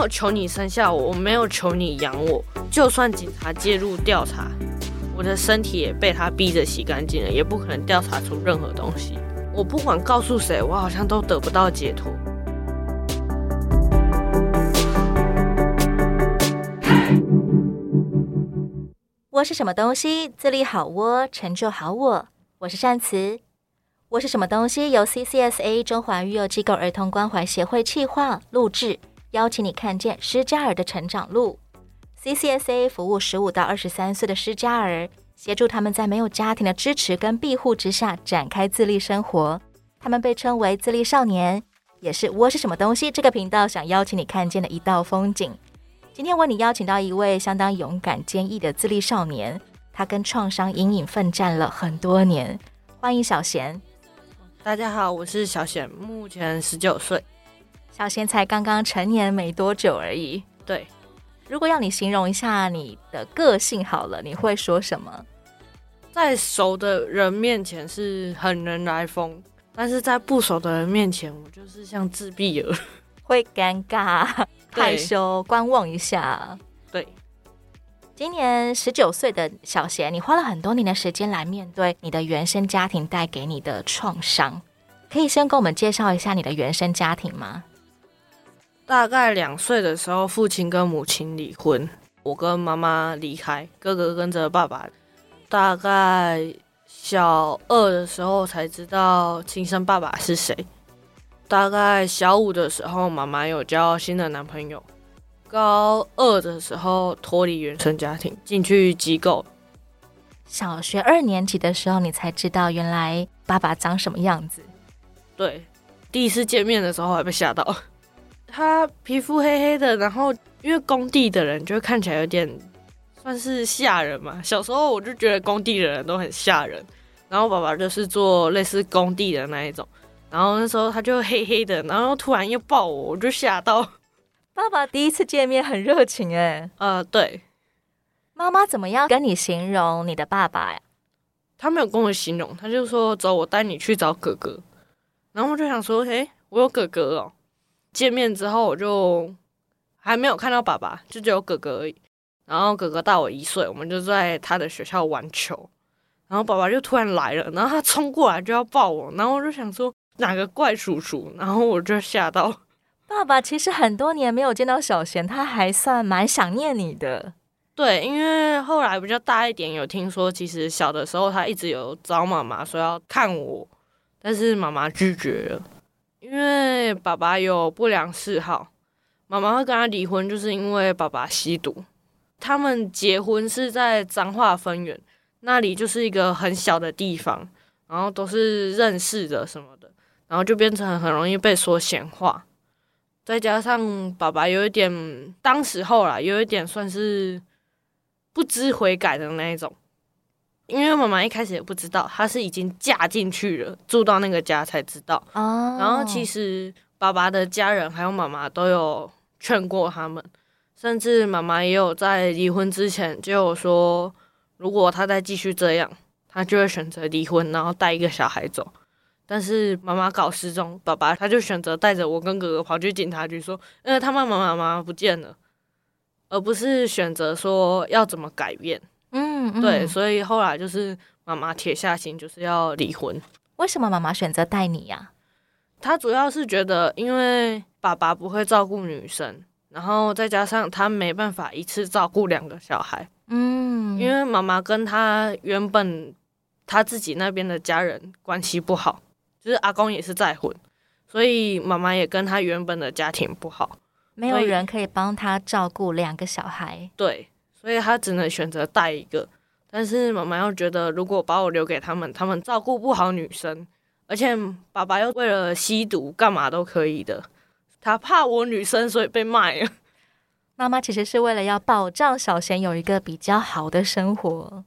有求你生下我，我没有求你养我。就算警察介入调查，我的身体也被他逼着洗干净了，也不可能调查出任何东西。我不管告诉谁，我好像都得不到解脱。我是什么东西？自立好窝，成就好我。我是善慈。我是什么东西？由 CCSA 中华育幼机构儿童关怀协会企划录制，邀请你看见施加尔的成长路。CCSA 服务十五到二十三岁的施加尔。协助他们在没有家庭的支持跟庇护之下展开自立生活，他们被称为自立少年，也是我是什么东西这个频道想邀请你看见的一道风景。今天为你邀请到一位相当勇敢坚毅的自立少年，他跟创伤阴影奋战了很多年。欢迎小贤。大家好，我是小贤，目前十九岁。小贤才刚刚成年没多久而已。对。如果要你形容一下你的个性好了，你会说什么？在熟的人面前是很人来疯，但是在不熟的人面前，我就是像自闭儿，会尴尬、害羞、观望一下。对，今年十九岁的小贤，你花了很多年的时间来面对你的原生家庭带给你的创伤，可以先跟我们介绍一下你的原生家庭吗？大概两岁的时候，父亲跟母亲离婚，我跟妈妈离开，哥哥跟着爸爸。大概小二的时候才知道亲生爸爸是谁。大概小五的时候，妈妈有交新的男朋友。高二的时候脱离原生家庭，进去机构。小学二年级的时候，你才知道原来爸爸长什么样子。对，第一次见面的时候还被吓到。他皮肤黑黑的，然后因为工地的人就会看起来有点算是吓人嘛。小时候我就觉得工地的人都很吓人，然后爸爸就是做类似工地的那一种，然后那时候他就黑黑的，然后突然又抱我，我就吓到。爸爸第一次见面很热情哎，呃，对。妈妈怎么样跟你形容你的爸爸呀？他没有跟我形容，他就说走，我带你去找哥哥。然后我就想说，嘿，我有哥哥哦。见面之后，我就还没有看到爸爸，就只有哥哥而已。然后哥哥大我一岁，我们就在他的学校玩球。然后爸爸就突然来了，然后他冲过来就要抱我，然后我就想说哪个怪叔叔，然后我就吓到。爸爸其实很多年没有见到小贤，他还算蛮想念你的。对，因为后来比较大一点，有听说其实小的时候他一直有找妈妈说要看我，但是妈妈拒绝了。因为爸爸有不良嗜好，妈妈会跟他离婚，就是因为爸爸吸毒。他们结婚是在彰化分园，那里就是一个很小的地方，然后都是认识的什么的，然后就变成很容易被说闲话。再加上爸爸有一点，当时候啦，有一点算是不知悔改的那一种。因为妈妈一开始也不知道，她是已经嫁进去了，住到那个家才知道。哦。然后其实爸爸的家人还有妈妈都有劝过他们，甚至妈妈也有在离婚之前就有说，如果他再继续这样，他就会选择离婚，然后带一个小孩走。但是妈妈搞失踪，爸爸他就选择带着我跟哥哥跑去警察局说，因为他妈妈妈妈不见了，而不是选择说要怎么改变。嗯，嗯，对，所以后来就是妈妈铁下心，就是要离婚。为什么妈妈选择带你呀？她主要是觉得，因为爸爸不会照顾女生，然后再加上他没办法一次照顾两个小孩。嗯，因为妈妈跟他原本他自己那边的家人关系不好，就是阿公也是再婚，所以妈妈也跟他原本的家庭不好，没有人可以帮他照顾两个小孩。对。所以他只能选择带一个，但是妈妈又觉得，如果把我留给他们，他们照顾不好女生，而且爸爸又为了吸毒，干嘛都可以的，他怕我女生，所以被卖了。妈妈其实是为了要保障小贤有一个比较好的生活，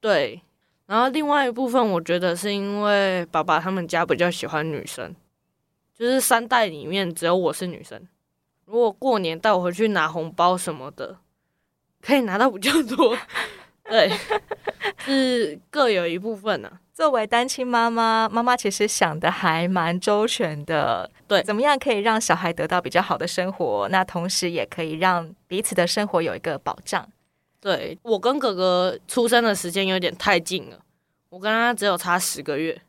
对。然后另外一部分，我觉得是因为爸爸他们家比较喜欢女生，就是三代里面只有我是女生。如果过年带我回去拿红包什么的。可以拿到比较多，对，是各有一部分呢、啊。作为单亲妈妈，妈妈其实想的还蛮周全的。对，怎么样可以让小孩得到比较好的生活？那同时也可以让彼此的生活有一个保障。对，我跟哥哥出生的时间有点太近了，我跟他只有差十个月。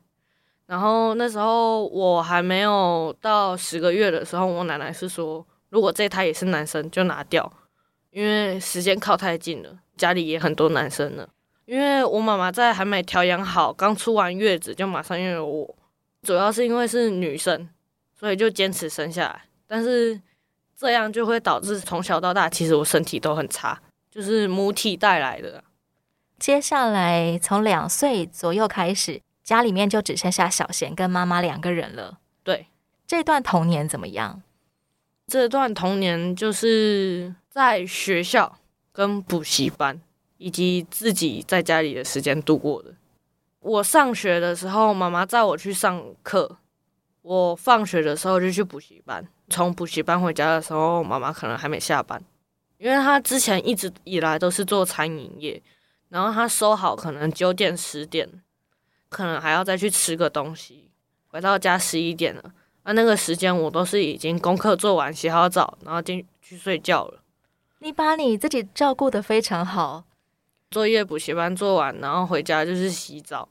然后那时候我还没有到十个月的时候，我奶奶是说，如果这胎也是男生就拿掉，因为时间靠太近了，家里也很多男生了。因为我妈妈在还没调养好，刚出完月子就马上拥有我，主要是因为是女生，所以就坚持生下来。但是这样就会导致从小到大，其实我身体都很差，就是母体带来的。接下来从两岁左右开始，家里面就只剩下小贤跟妈妈两个人了。对，这段童年怎么样？这段童年就是在学校跟补习班。以及自己在家里的时间度过的。我上学的时候，妈妈载我去上课；我放学的时候就去补习班。从补习班回家的时候，妈妈可能还没下班，因为她之前一直以来都是做餐饮业，然后她收好可能九点十点，可能还要再去吃个东西，回到家十一点了。那那个时间我都是已经功课做完、洗好澡，然后进去睡觉了。你把你自己照顾的非常好。作业补习班做完，然后回家就是洗澡，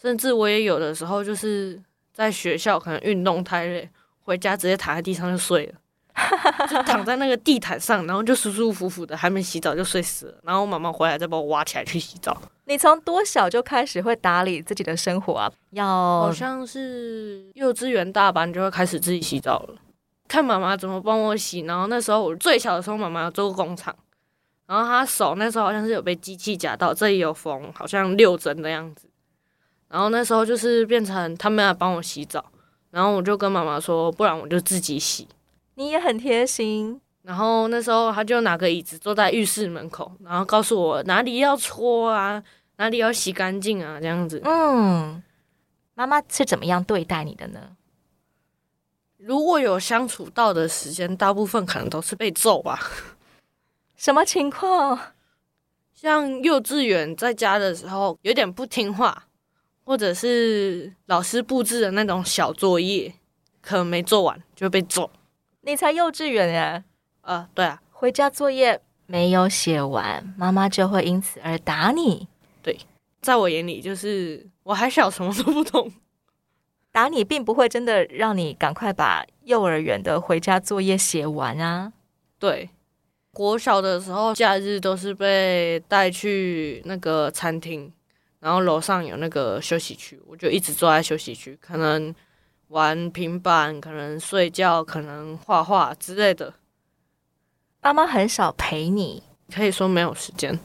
甚至我也有的时候就是在学校可能运动太累，回家直接躺在地上就睡了，就躺在那个地毯上，然后就舒舒服服的，还没洗澡就睡死了。然后我妈妈回来再把我挖起来去洗澡。你从多小就开始会打理自己的生活啊？要好像是幼稚园大班就会开始自己洗澡了，看妈妈怎么帮我洗。然后那时候我最小的时候，妈妈有做过工厂。然后她手那时候好像是有被机器夹到，这里有缝，好像六针的样子。然后那时候就是变成他们来帮我洗澡，然后我就跟妈妈说，不然我就自己洗。你也很贴心。然后那时候他就拿个椅子坐在浴室门口，然后告诉我哪里要搓啊，哪里要洗干净啊，这样子。嗯，妈妈是怎么样对待你的呢？如果有相处到的时间，大部分可能都是被揍吧。什么情况？像幼稚园在家的时候有点不听话，或者是老师布置的那种小作业，可能没做完就被揍。你才幼稚园呀？啊，对啊，回家作业没有写完，妈妈就会因此而打你。对，在我眼里就是我还小，什么都不懂，打你并不会真的让你赶快把幼儿园的回家作业写完啊。对。国小的时候，假日都是被带去那个餐厅，然后楼上有那个休息区，我就一直坐在休息区，可能玩平板，可能睡觉，可能画画之类的。妈妈很少陪你，可以说没有时间。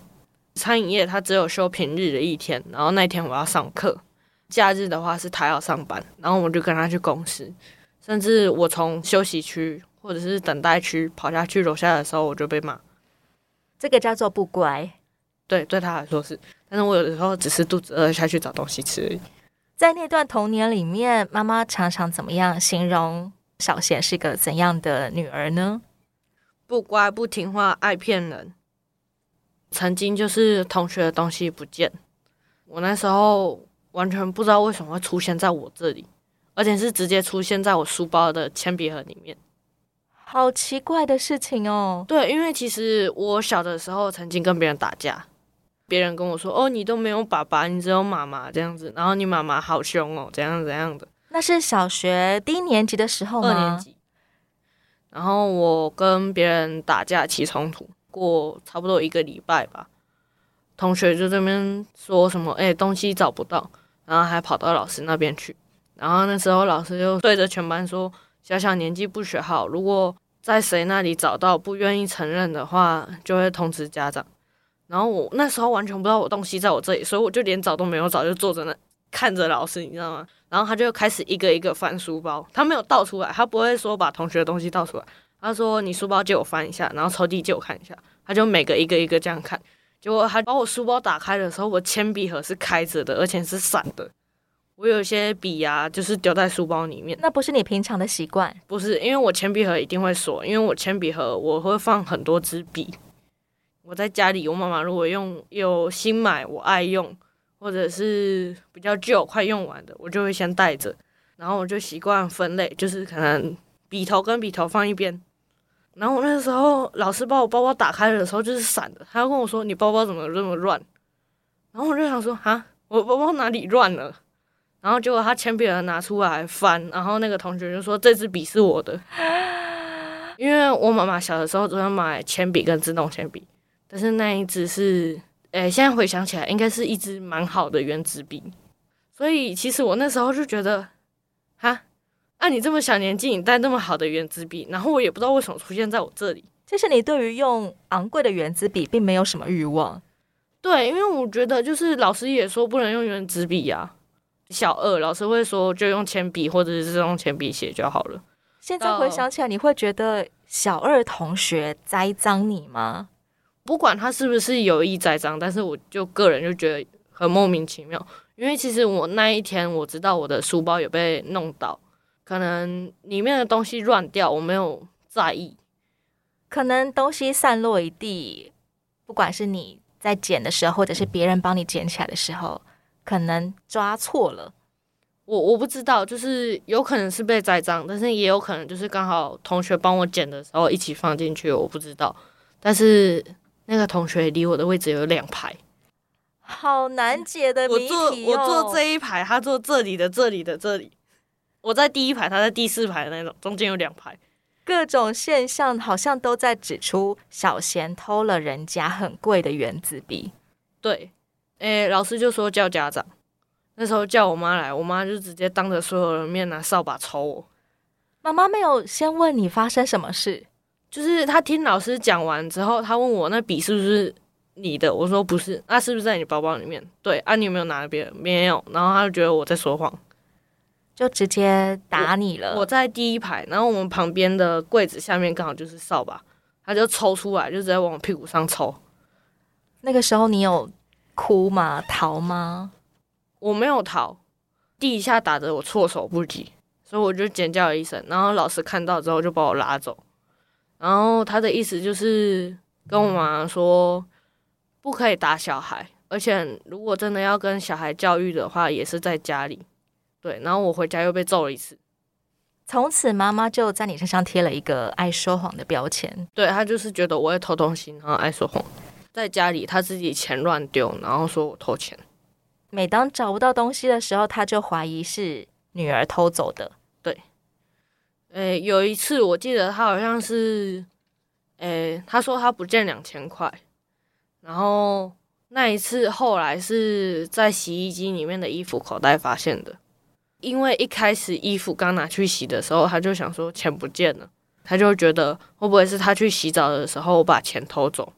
餐饮业它只有休平日的一天，然后那天我要上课。假日的话是他要上班，然后我就跟他去公司，甚至我从休息区。或者是等待区跑下去楼下的时候，我就被骂。这个叫做不乖。对，对他来说是。但是我有的时候只是肚子饿下去找东西吃而已。在那段童年里面，妈妈常常怎么样形容小贤是个怎样的女儿呢？不乖、不听话、爱骗人。曾经就是同学的东西不见，我那时候完全不知道为什么会出现在我这里，而且是直接出现在我书包的铅笔盒里面。好奇怪的事情哦。对，因为其实我小的时候曾经跟别人打架，别人跟我说：“哦，你都没有爸爸，你只有妈妈这样子。”然后你妈妈好凶哦，怎样怎样的。那是小学低年级的时候吗？二年级。然后我跟别人打架起冲突，过差不多一个礼拜吧。同学就这边说什么：“哎，东西找不到。”然后还跑到老师那边去。然后那时候老师就对着全班说。小小年纪不学好，如果在谁那里找到不愿意承认的话，就会通知家长。然后我那时候完全不知道我东西在我这里，所以我就连找都没有找，就坐在那看着老师，你知道吗？然后他就开始一个一个翻书包，他没有倒出来，他不会说把同学的东西倒出来，他说你书包借我翻一下，然后抽屉借我看一下，他就每个一个一个这样看。结果还把我书包打开的时候，我铅笔盒是开着的，而且是散的。我有些笔呀、啊，就是丢在书包里面。那不是你平常的习惯？不是，因为我铅笔盒一定会锁，因为我铅笔盒我会放很多支笔。我在家里，我妈妈如果用有新买，我爱用，或者是比较旧、快用完的，我就会先带着。然后我就习惯分类，就是可能笔头跟笔头放一边。然后我那时候老师把我包包打开的时候就是散的，他要跟我说：“你包包怎么这么乱？”然后我就想说：“哈，我包包哪里乱了？”然后结果他铅笔盒拿出来翻，然后那个同学就说：“这支笔是我的。”因为我妈妈小的时候总要买铅笔跟自动铅笔，但是那一支是，诶，现在回想起来，应该是一支蛮好的原子笔。所以其实我那时候就觉得，哈，啊，你这么小年纪，你带那么好的原子笔，然后我也不知道为什么出现在我这里。其实你对于用昂贵的原子笔并没有什么欲望。对，因为我觉得就是老师也说不能用原子笔呀。小二老师会说就用铅笔或者是用铅笔写就好了。现在回想起来，你会觉得小二同学栽赃你吗？不管他是不是有意栽赃，但是我就个人就觉得很莫名其妙。因为其实我那一天我知道我的书包有被弄倒，可能里面的东西乱掉，我没有在意。可能东西散落一地，不管是你在捡的时候，或者是别人帮你捡起来的时候，可能抓错了。我我不知道，就是有可能是被栽赃，但是也有可能就是刚好同学帮我捡的时候一起放进去，我不知道。但是那个同学离我的位置有两排，好难解的谜题哦。我坐我坐这一排，他坐这里的这里的这里，我在第一排，他在第四排的那种，中间有两排。各种现象好像都在指出小贤偷了人家很贵的原子笔。对，诶，老师就说叫家长。那时候叫我妈来，我妈就直接当着所有人面拿扫把抽我。妈妈没有先问你发生什么事，就是她听老师讲完之后，她问我那笔是不是你的？我说不是，那、啊、是不是在你包包里面？对，啊，你有没有拿别人？没有。然后她就觉得我在说谎，就直接打你了。我，我在第一排，然后我们旁边的柜子下面刚好就是扫把，他就抽出来，就直接往我屁股上抽。那个时候你有哭吗？逃吗？我没有逃，第一下打得我措手不及，所以我就尖叫了一声。然后老师看到之后就把我拉走，然后他的意思就是跟我妈妈说不可以打小孩，而且如果真的要跟小孩教育的话，也是在家里。对，然后我回家又被揍了一次。从此妈妈就在你身上贴了一个爱说谎的标签。对，她就是觉得我会偷东西，然后爱说谎，在家里她自己钱乱丢，然后说我偷钱。每当找不到东西的时候，她就怀疑是女儿偷走的。对，诶，有一次我记得她好像是，诶，她说她不见两千块，然后那一次后来是在洗衣机里面的衣服口袋发现的。因为一开始衣服刚拿去洗的时候，他就想说钱不见了，他就觉得会不会是他去洗澡的时候我把钱偷走？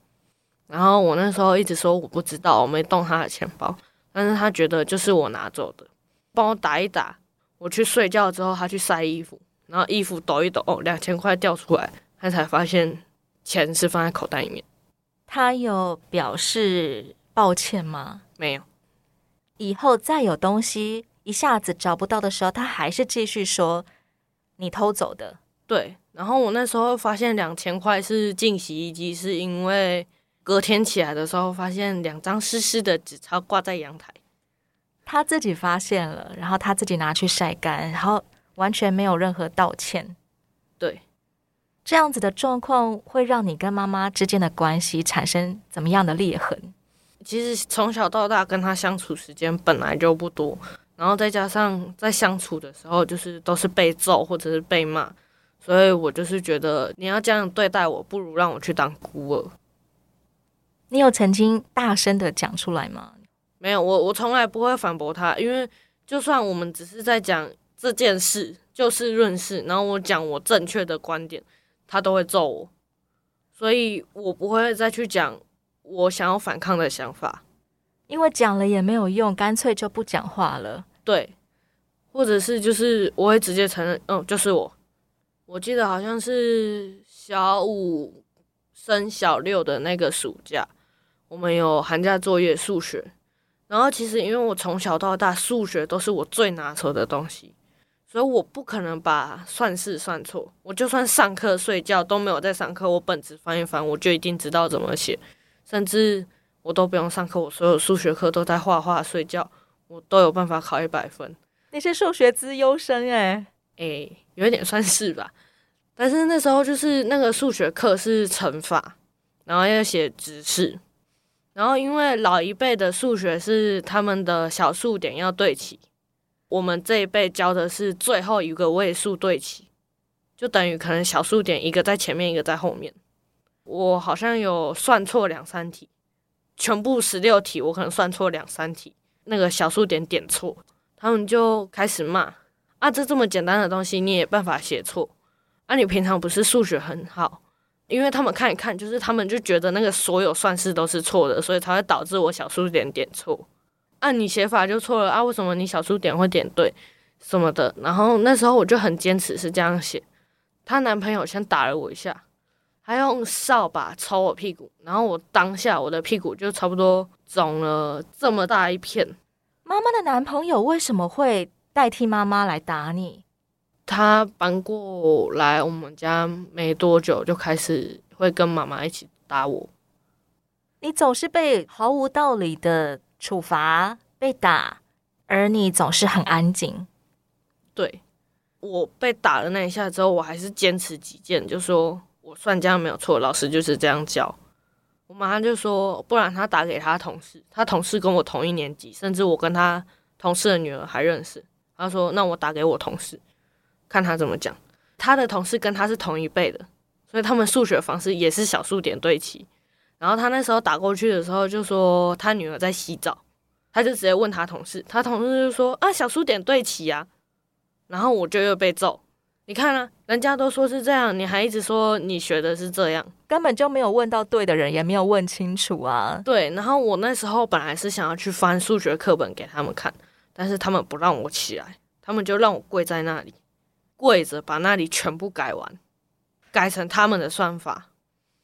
然后我那时候一直说我不知道，我没动他的钱包。但是他觉得就是我拿走的，帮我打一打。我去睡觉之后，他去晒衣服，然后衣服抖一抖，哦，两千块掉出来，他才发现钱是放在口袋里面。他有表示抱歉吗？没有。以后再有东西一下子找不到的时候，他还是继续说你偷走的。对。然后我那时候发现两千块是进洗衣机，是因为。隔天起来的时候，发现两张湿湿的纸钞挂在阳台。他自己发现了，然后他自己拿去晒干，然后完全没有任何道歉。对，这样子的状况会让你跟妈妈之间的关系产生怎么样的裂痕？其实从小到大跟他相处时间本来就不多，然后再加上在相处的时候，就是都是被揍或者是被骂，所以我就是觉得你要这样对待我，不如让我去当孤儿。你有曾经大声的讲出来吗？没有，我我从来不会反驳他，因为就算我们只是在讲这件事，就事论事，然后我讲我正确的观点，他都会揍我，所以我不会再去讲我想要反抗的想法，因为讲了也没有用，干脆就不讲话了。对，或者是就是我会直接承认，嗯，就是我。我记得好像是小五升小六的那个暑假。我们有寒假作业数学，然后其实因为我从小到大数学都是我最拿手的东西，所以我不可能把算式算错。我就算上课睡觉都没有在上课，我本子翻一翻，我就一定知道怎么写。甚至我我都不用上课，我所有数学课都在画画睡觉，我都有办法考一百分。你是数学资优生哎，诶，有一点算是吧。但是那时候就是那个数学课是乘法，然后要写直式，然后因为老一辈的数学是他们的小数点要对齐，我们这一辈教的是最后一个位数对齐，就等于可能小数点一个在前面，一个在后面。我好像有算错两三题，全部十六题我可能算错两三题，那个小数点点错，他们就开始骂啊，这这么简单的东西你也办法写错。啊、你平常不是数学很好？因为他们看一看，就是他们就觉得那个所有算式都是错的，所以才会导致我小数点点错。按、啊、你写法就错了啊？为什么你小数点会点对什么的？然后那时候我就很坚持是这样写。她男朋友先打了我一下，还用扫把抽我屁股，然后我当下我的屁股就差不多肿了这么大一片。妈妈的男朋友为什么会代替妈妈来打你？他搬过来我们家没多久，就开始会跟妈妈一起打我。你总是被毫无道理的处罚、被打，而你总是很安静。对，我被打了那一下之后，我还是坚持己见，就说我算这样没有错，老师就是这样教。我妈就说，不然他打给他同事，他同事跟我同一年级，甚至我跟他同事的女儿还认识。他说，那我打给我同事。看他怎么讲，他的同事跟他是同一辈的，所以他们数学方式也是小数点对齐。然后他那时候打过去的时候，就说他女儿在洗澡，他就直接问他同事，他同事就说啊，小数点对齐啊。然后我就又被揍，你看啊，人家都说是这样，你还一直说你学的是这样，根本就没有问到对的人，也没有问清楚啊。对，然后我那时候本来是想要去翻数学课本给他们看，但是他们不让我起来，他们就让我跪在那里。跪着把那里全部改完，改成他们的算法。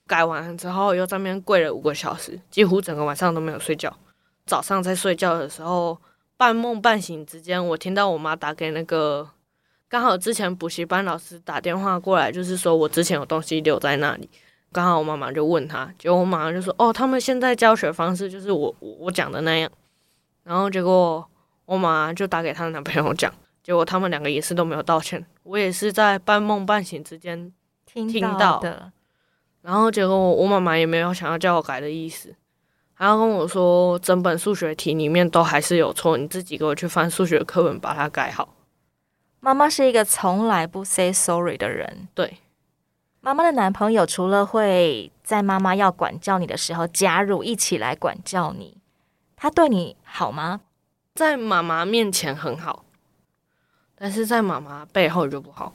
改完之后，又在那边跪了五个小时，几乎整个晚上都没有睡觉。早上在睡觉的时候，半梦半醒之间，我听到我妈打给那个，刚好之前补习班老师打电话过来，就是说我之前有东西留在那里。刚好我妈妈就问他，结果我马上就说：“哦，他们现在教学方式就是我我我讲的那样。”然后结果我妈就打给她的男朋友讲。结果他们两个也是都没有道歉，我也是在半梦半醒之间听到的。然后结果我妈妈也没有想要叫我改的意思，还要跟我说整本数学题里面都还是有错，你自己给我去翻数学课本把它改好。妈妈是一个从来不 say sorry 的人。对，妈妈的男朋友除了会在妈妈要管教你的时候加入一起来管教你，他对你好吗？在妈妈面前很好。但是在妈妈背后就不好，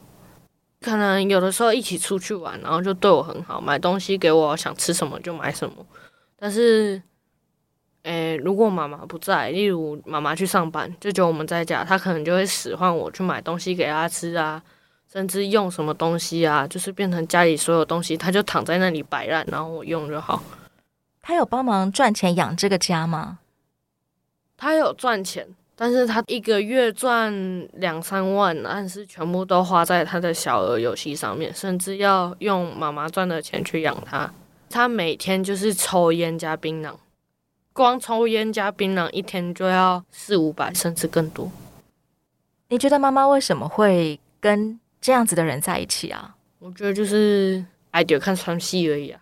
可能有的时候一起出去玩，然后就对我很好，买东西给我，想吃什么就买什么。但是，诶、欸，如果妈妈不在，例如妈妈去上班，就只有我们在家，她可能就会使唤我去买东西给她吃啊，甚至用什么东西啊，就是变成家里所有东西，她就躺在那里摆烂，然后我用就好。她有帮忙赚钱养这个家吗？她有赚钱。但是他一个月赚两三万，但是全部都花在他的小额游戏上面，甚至要用妈妈赚的钱去养他。他每天就是抽烟加槟榔，光抽烟加槟榔一天就要四五百，甚至更多。你觉得妈妈为什么会跟这样子的人在一起啊？我觉得就是爱到看穿戏而已啊。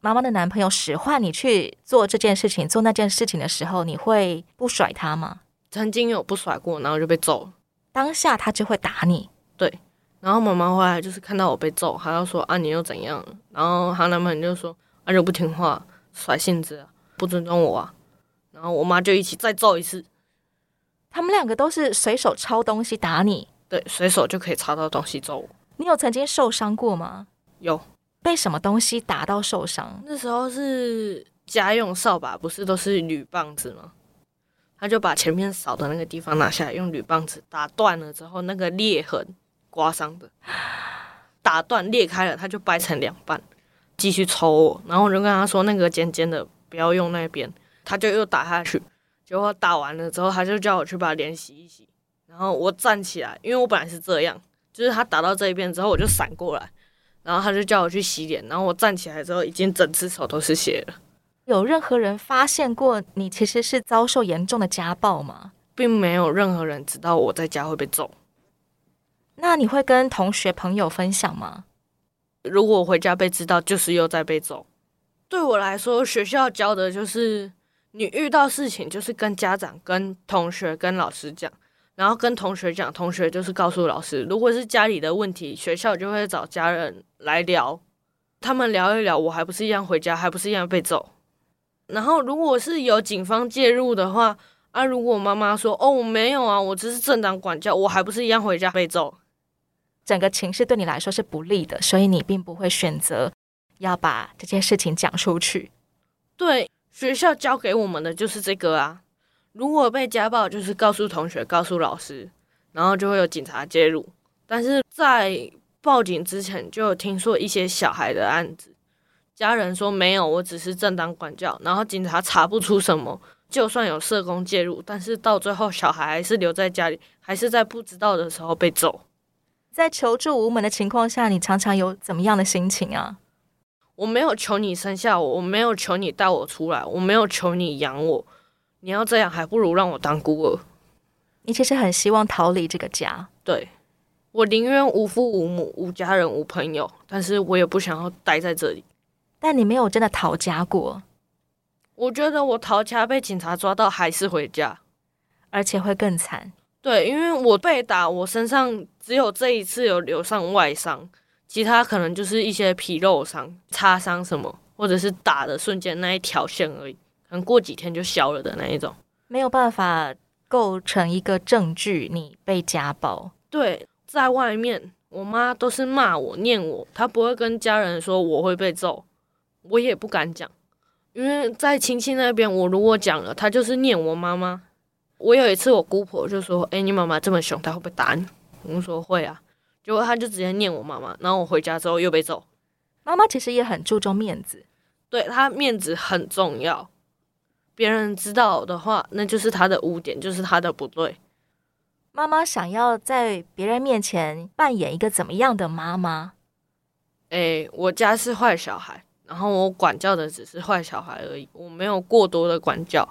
妈妈的男朋友使唤你去做这件事情、做那件事情的时候，你会不甩他吗？曾经有不甩过，然后就被揍了。当下他就会打你。对，然后妈妈回来就是看到我被揍，还要说啊，你又怎样？然后她男朋友就说啊，就不听话，甩性子啊，不尊重我啊。然后我妈就一起再揍一次。他们两个都是随手抄东西打你。对，随手就可以抄到东西揍我。你有曾经受伤过吗？有。被什么东西打到受伤？那时候是家用扫把，不是都是铝棒子吗？他就把前面扫的那个地方拿下来，用铝棒子打断了之后，那个裂痕刮伤的，打断裂开了，他就掰成两半，继续抽我。然后我就跟他说：“那个尖尖的不要用那边。”他就又打下去，结果打完了之后，他就叫我去把脸洗一洗。然后我站起来，因为我本来是这样，就是他打到这一边之后，我就闪过来。然后他就叫我去洗脸，然后我站起来之后，已经整只手都是血了。有任何人发现过你其实是遭受严重的家暴吗？并没有任何人知道我在家会被揍。那你会跟同学朋友分享吗？如果我回家被知道，就是又在被揍。对我来说，学校教的就是你遇到事情就是跟家长、跟同学、跟老师讲，然后跟同学讲，同学就是告诉老师。如果是家里的问题，学校就会找家人来聊，他们聊一聊，我还不是一样回家，还不是一样被揍。然后如果是有警方介入的话，啊，如果妈妈说哦，我没有啊，我只是正当管教，我还不是一样回家被揍。整个情势对你来说是不利的，所以你并不会选择要把这件事情讲出去。对，学校教给我们的就是这个啊。如果被家暴，就是告诉同学、告诉老师，然后就会有警察介入。但是在报警之前，就有听说一些小孩的案子，家人说没有，我只是正当管教，然后警察查不出什么。就算有社工介入，但是到最后小孩还是留在家里，还是在不知道的时候被揍。在求助无门的情况下，你常常有怎么样的心情啊？我没有求你生下我，我没有求你带我出来，我没有求你养我。你要这样，还不如让我当孤儿。你其实很希望逃离这个家。对，我宁愿无父无母、无家人、无朋友，但是我也不想要待在这里。但你没有真的逃家过。我觉得我逃家被警察抓到还是回家，而且会更惨。对，因为我被打，我身上只有这一次有留上外伤，其他可能就是一些皮肉伤、擦伤什么，或者是打的瞬间那一条线而已，可能过几天就消了的那一种，没有办法构成一个证据你被家暴。对，在外面，我妈都是骂我、念我，她不会跟家人说我会被揍，我也不敢讲。因为在亲戚那边，我如果讲了，她就是念我妈妈。我有一次，我姑婆就说：“哎，你妈妈这么凶，她会不会打你？”我说：“会啊。”结果他就直接念我妈妈。然后我回家之后又被揍。妈妈其实也很注重面子，对，她面子很重要。别人知道的话，那就是她的污点，就是她的不对。妈妈想要在别人面前扮演一个怎么样的妈妈？哎，我家是坏小孩。然后我管教的只是坏小孩而已，我没有过多的管教。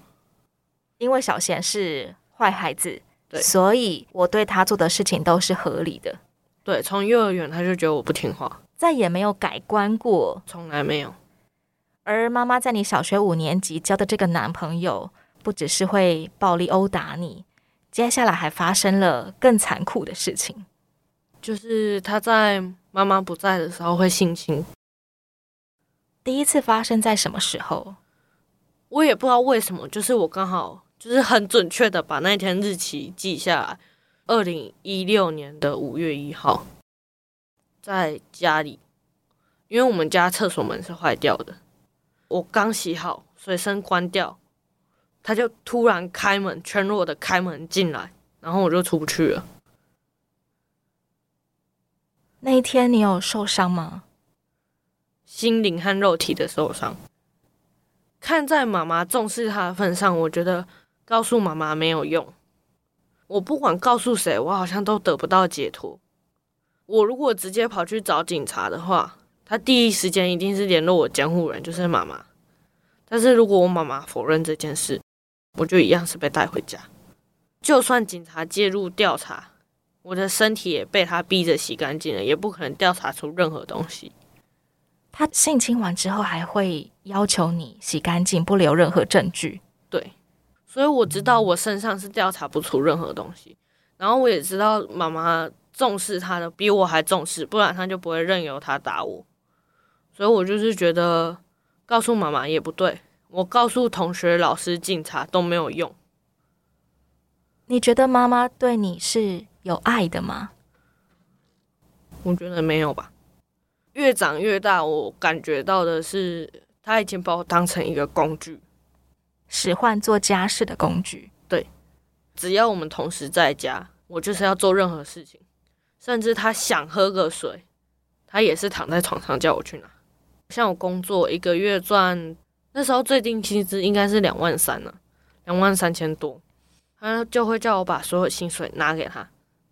因为小贤是坏孩子，对，所以我对他做的事情都是合理的。对，从幼儿园他就觉得我不听话，再也没有改观过，从来没有。而妈妈在你小学五年级交的这个男朋友，不只是会暴力殴打你，接下来还发生了更残酷的事情，就是他在妈妈不在的时候会性侵。第一次发生在什么时候？我也不知道为什么，就是我刚好就是很准确的把那天日期记下来，二零一六年的五月一号，在家里，因为我们家厕所门是坏掉的，我刚洗好，水声关掉，他就突然开门，全裸的开门进来，然后我就出不去了。那一天你有受伤吗？心灵和肉体的受伤，看在妈妈重视他的份上，我觉得告诉妈妈没有用。我不管告诉谁，我好像都得不到解脱。我如果直接跑去找警察的话，他第一时间一定是联络我监护人，就是妈妈。但是如果我妈妈否认这件事，我就一样是被带回家。就算警察介入调查，我的身体也被他逼着洗干净了，也不可能调查出任何东西。他性侵完之后，还会要求你洗干净，不留任何证据。对，所以我知道我身上是调查不出任何东西。然后我也知道妈妈重视他的比我还重视，不然他就不会任由他打我。所以我就是觉得告诉妈妈也不对，我告诉同学、老师、警察都没有用。你觉得妈妈对你是有爱的吗？我觉得没有吧。越长越大，我感觉到的是，他已经把我当成一个工具，使唤做家事的工具。对，只要我们同时在家，我就是要做任何事情，甚至他想喝个水，他也是躺在床上叫我去拿。像我工作一个月赚，那时候最低薪资应该是两万三呢，两万三千多，他就会叫我把所有薪水拿给他，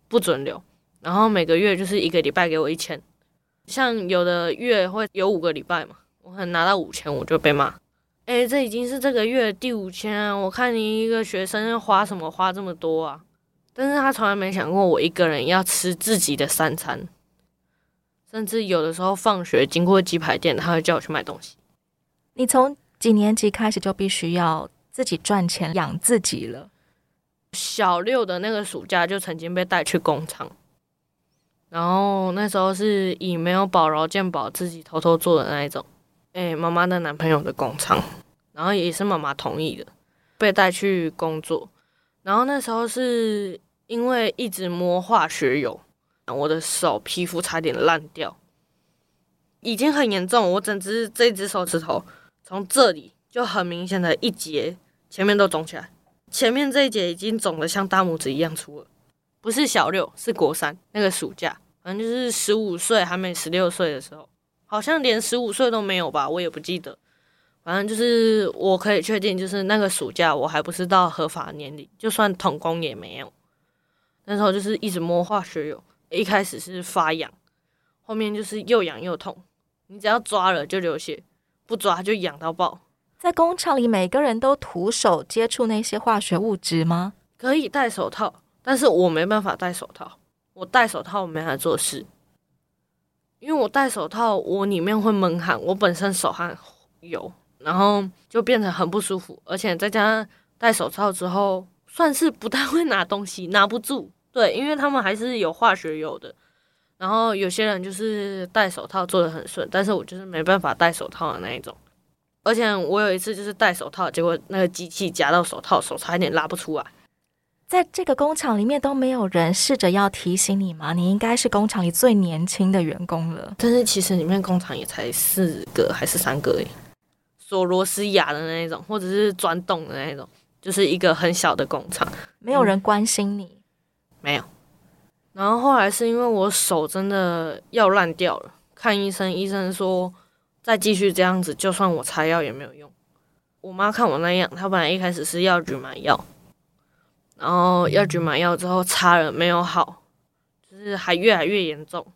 不准留，然后每个月就是一个礼拜给我一千。像有的月会有五个礼拜嘛，我可能拿到五千，我就被骂。哎，这已经是这个月第五千了！我看你一个学生要花什么花这么多啊？但是他从来没想过我一个人要吃自己的三餐，甚至有的时候放学经过鸡排店，他会叫我去买东西。你从几年级开始就必须要自己赚钱养自己了？小六的那个暑假就曾经被带去工厂，然后那时候是以没有保劳健保自己偷偷做的那一种。哎，妈妈的男朋友的工厂，然后也是妈妈同意的，被带去工作。然后那时候是因为一直摸化学油，我的手皮肤差点烂掉，已经很严重。我整只这只手指头从这里就很明显的一节，前面都肿起来，前面这一节已经肿得像大拇指一样粗了。不是小六，是国三那个暑假，反正就是十五岁还没十六岁的时候。好像连十五岁都没有吧，我也不记得。反正就是我可以确定，就是那个暑假我还不是到合法年龄，就算童工也没有。那时候就是一直摸化学油，一开始是发痒，后面就是又痒又痛。你只要抓了就流血，不抓就痒到爆。在工厂里，每个人都徒手接触那些化学物质吗？可以戴手套，但是我没办法戴手套。我戴手套我没法做事。因为我戴手套，我里面会闷汗，我本身手汗油，然后就变成很不舒服，而且再加上戴手套之后，算是不太会拿东西，拿不住。对，因为他们还是有化学油的，然后有些人就是戴手套做的很顺，但是我就是没办法戴手套的那一种。而且我有一次就是戴手套，结果那个机器夹到手套，手差一点拉不出来。在这个工厂里面都没有人试着要提醒你吗？你应该是工厂里最年轻的员工了。但是其实里面工厂也才四个还是三个诶，锁螺丝牙的那一种，或者是钻洞的那一种，就是一个很小的工厂，没有人关心你。嗯，没有。然后后来是因为我手真的要烂掉了，看医生，医生说再继续这样子，就算我擦药也没有用。我妈看我那样，她本来一开始是要去买药。然后药局买药之后擦了没有好，就是还越来越严重，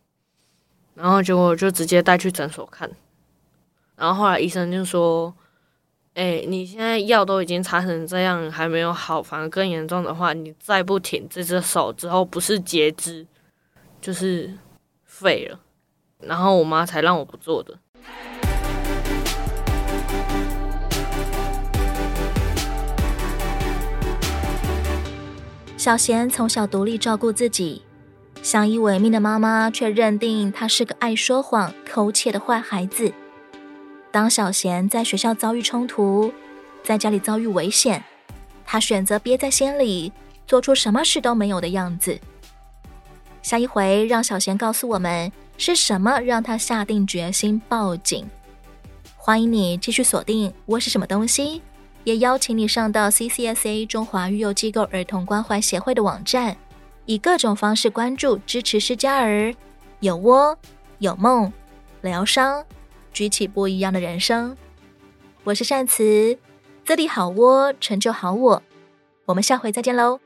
然后结果就直接带去诊所看，然后后来医生就说：“哎，你现在药都已经擦成这样还没有好，反而更严重的话，你再不停这只手之后不是截肢就是废了。”然后我妈才让我不做的。小贤从小独立照顾自己，相依为命的妈妈却认定他是个爱说谎、偷窃的坏孩子。当小贤在学校遭遇冲突，在家里遭遇危险，他选择憋在心里，做出什么事都没有的样子。下一回让小贤告诉我们是什么让他下定决心报警。欢迎你继续锁定窝是什么东西。也邀请你上到 CCSA 中华育幼机构儿童关怀协会的网站，以各种方式关注支持失家儿，有窝有梦，疗伤，举起不一样的人生。我是善慈，这里好窝，成就好我。我们下回再见喽。